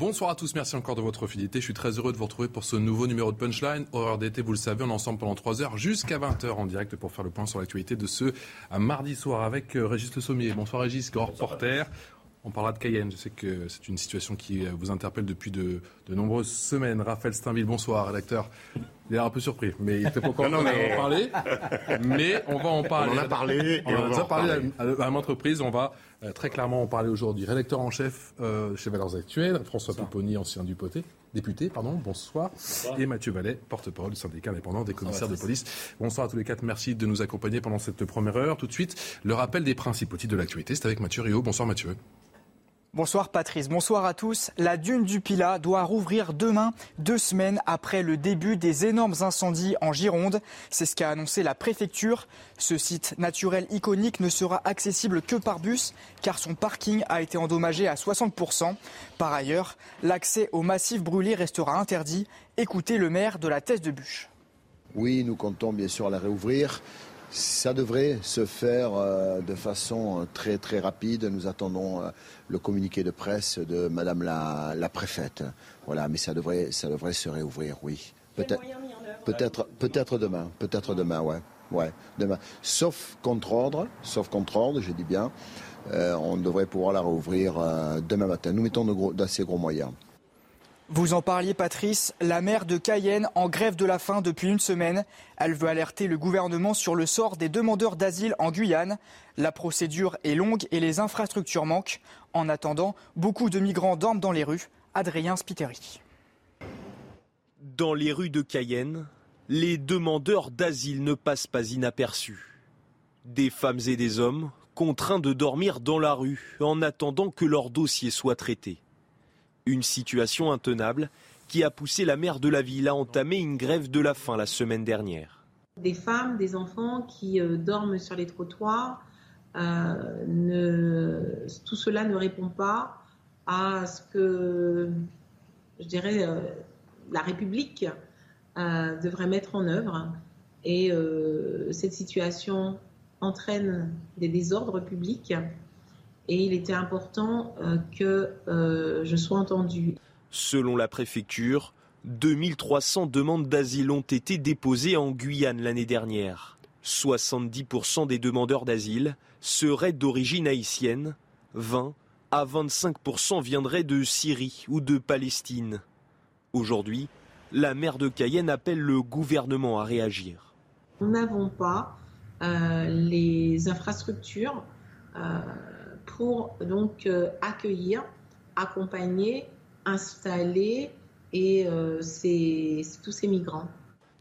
Bonsoir à tous, merci encore de votre fidélité. Je suis très heureux de vous retrouver pour ce nouveau numéro de Punchline. Horreur d'été, vous le savez, on est ensemble pendant 3 heures jusqu'à 20h en direct pour faire le point sur l'actualité de ce mardi soir avec euh, Régis Le Sommier. Bonsoir Régis, grand reporter. On parlera de Cayenne. Je sais que c'est une situation qui vous interpelle depuis de, de nombreuses semaines. Raphaël Steinville, bonsoir, rédacteur. Il est un peu surpris, mais il n'était pas encore non, mais... en parler. Mais on va en parler. On en a parlé. On, on en a déjà parlé à, à. On va euh, très clairement en parler aujourd'hui. Rédacteur en chef euh, chez Valeurs Actuelles, François Pouponi, ancien député, député, pardon, bonsoir. bonsoir. Et Mathieu Vallet, porte-parole du syndicat indépendant des commissaires de police. Bonsoir à tous les quatre. Merci de nous accompagner pendant cette première heure. Tout de suite, le rappel des principaux titres de l'actualité. C'est avec Mathieu Rio. Bonsoir Mathieu. Bonsoir Patrice, bonsoir à tous. La dune du Pilat doit rouvrir demain, deux semaines après le début des énormes incendies en Gironde. C'est ce qu'a annoncé la préfecture. Ce site naturel iconique ne sera accessible que par bus car son parking a été endommagé à 60%. Par ailleurs, l'accès au massif brûlé restera interdit. Écoutez le maire de la Thèse de Bûche. Oui, nous comptons bien sûr la réouvrir. Ça devrait se faire euh, de façon très très rapide. Nous attendons euh, le communiqué de presse de Madame la, la, préfète. Voilà, mais ça devrait, ça devrait se réouvrir, oui. Peut-être, peut-être, peut-être demain, peut-être demain, ouais, ouais, demain. Sauf contre ordre, sauf contre ordre, je dis bien, euh, on devrait pouvoir la réouvrir demain matin. Nous mettons d'assez gros moyens. Vous en parliez, Patrice. La maire de Cayenne en grève de la faim depuis une semaine. Elle veut alerter le gouvernement sur le sort des demandeurs d'asile en Guyane. La procédure est longue et les infrastructures manquent. En attendant, beaucoup de migrants dorment dans les rues. Adrien Spiteri. Dans les rues de Cayenne, les demandeurs d'asile ne passent pas inaperçus. Des femmes et des hommes contraints de dormir dans la rue en attendant que leur dossier soit traité. Une situation intenable qui a poussé la maire de la ville à entamer une grève de la faim la semaine dernière. Des femmes, des enfants qui euh, dorment sur les trottoirs, euh, tout cela ne répond pas à ce que, je dirais, euh, la République devrait mettre en œuvre. Et cette situation entraîne des désordres publics et il était important euh, que euh, je sois entendue. Selon la préfecture, 2300 demandes d'asile ont été déposées en Guyane l'année dernière. 70% des demandeurs d'asile seraient d'origine haïtienne, 20 à 25% viendraient de Syrie ou de Palestine. Aujourd'hui, la maire de Cayenne appelle le gouvernement à réagir. Nous n'avons pas euh, les infrastructures euh, pour donc euh, accueillir, accompagner, installer et euh, tous ces migrants.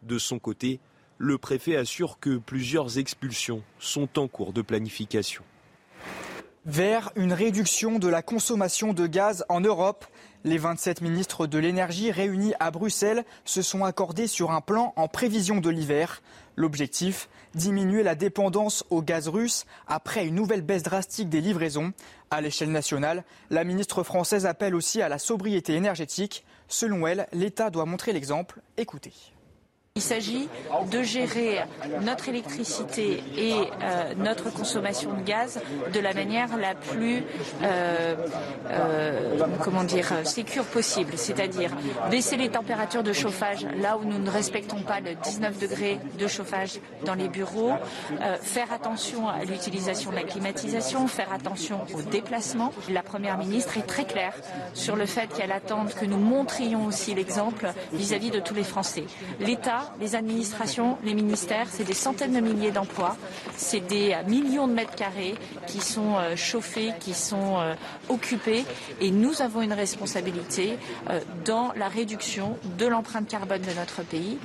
De son côté, le préfet assure que plusieurs expulsions sont en cours de planification. Vers une réduction de la consommation de gaz en Europe, les 27 ministres de l'énergie réunis à Bruxelles se sont accordés sur un plan en prévision de l'hiver. L'objectif, diminuer la dépendance au gaz russe après une nouvelle baisse drastique des livraisons. À l'échelle nationale, la ministre française appelle aussi à la sobriété énergétique. Selon elle, l'État doit montrer l'exemple. Écoutez. Il s'agit de gérer notre électricité et euh, notre consommation de gaz de la manière la plus, euh, euh, comment dire, sécure possible, c'est-à-dire baisser les températures de chauffage là où nous ne respectons pas le 19 degrés de chauffage dans les bureaux, faire attention à l'utilisation de la climatisation, faire attention aux déplacements. La Première ministre est très claire sur le fait qu'elle attend que nous montrions aussi l'exemple vis-à-vis de tous les Français. L'État les administrations, les ministères, c'est des centaines de milliers d'emplois, c'est des millions de mètres carrés qui sont euh, chauffés, qui sont euh, occupés, et nous avons une responsabilité euh, dans la réduction de l'empreinte carbone de notre pays.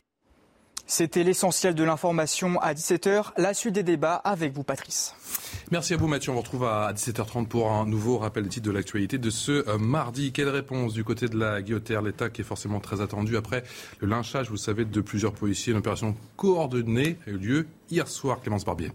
C'était l'essentiel de l'information à 17h. La suite des débats avec vous, Patrice. Merci à vous Mathieu. On vous retrouve à 17h30 pour un nouveau rappel des titres de l'actualité de ce euh, mardi. Quelle réponse du côté de la Guillotière, l'État qui est forcément très attendu après le lynchage, vous savez, de plusieurs policiers. Une opération coordonnée a eu lieu hier soir. Clémence Barbier.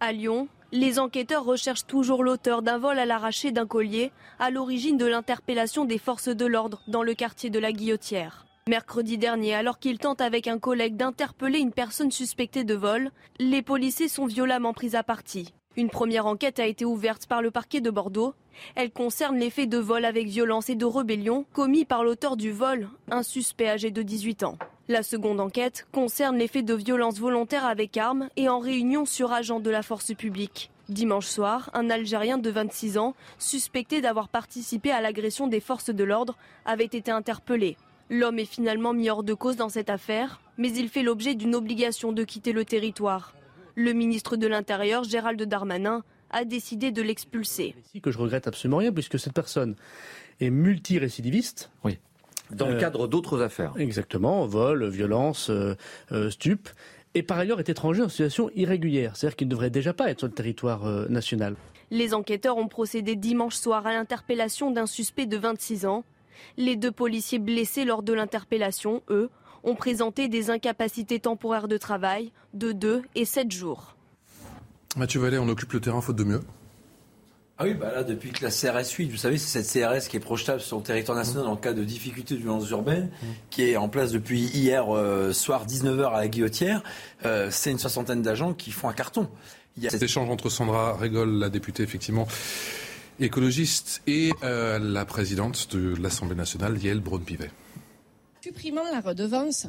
À Lyon, les enquêteurs recherchent toujours l'auteur d'un vol à l'arraché d'un collier à l'origine de l'interpellation des forces de l'ordre dans le quartier de la Guillotière. Mercredi dernier, alors qu'ils tentent avec un collègue d'interpeller une personne suspectée de vol, les policiers sont violemment pris à partie. Une première enquête a été ouverte par le parquet de Bordeaux. Elle concerne les faits de vol avec violence et de rébellion commis par l'auteur du vol, un suspect âgé de 18 ans. La seconde enquête concerne les faits de violence volontaire avec armes et en réunion sur agent de la force publique. Dimanche soir, un Algérien de 26 ans, suspecté d'avoir participé à l'agression des forces de l'ordre, avait été interpellé. L'homme est finalement mis hors de cause dans cette affaire, mais il fait l'objet d'une obligation de quitter le territoire. Le ministre de l'Intérieur, Gérald Darmanin, a décidé de l'expulser. Que je regrette absolument rien, puisque cette personne est multirécidiviste. Oui. Dans le euh, cadre d'autres affaires. Exactement, vol, violence, euh, euh, stup. Et par ailleurs est étranger en situation irrégulière, c'est-à-dire qu'il ne devrait déjà pas être sur le territoire national. Les enquêteurs ont procédé dimanche soir à l'interpellation d'un suspect de 26 ans. Les deux policiers blessés lors de l'interpellation, eux, ont présenté des incapacités temporaires de travail de 2 et 7 jours. Mathieu Vallet, on occupe le terrain faute de mieux ah oui, bah là, depuis que la CRS 8, vous savez, c'est cette CRS qui est projetable sur le territoire national en cas de difficulté de violence urbaine, qui est en place depuis hier euh, soir 19h à la Guillotière. Euh, c'est une soixantaine d'agents qui font un carton. Il y a... Cet échange entre Sandra Régol, la députée, effectivement, écologiste, et euh, la présidente de l'Assemblée nationale, Yael Braun-Pivet. Supprimant la redevance,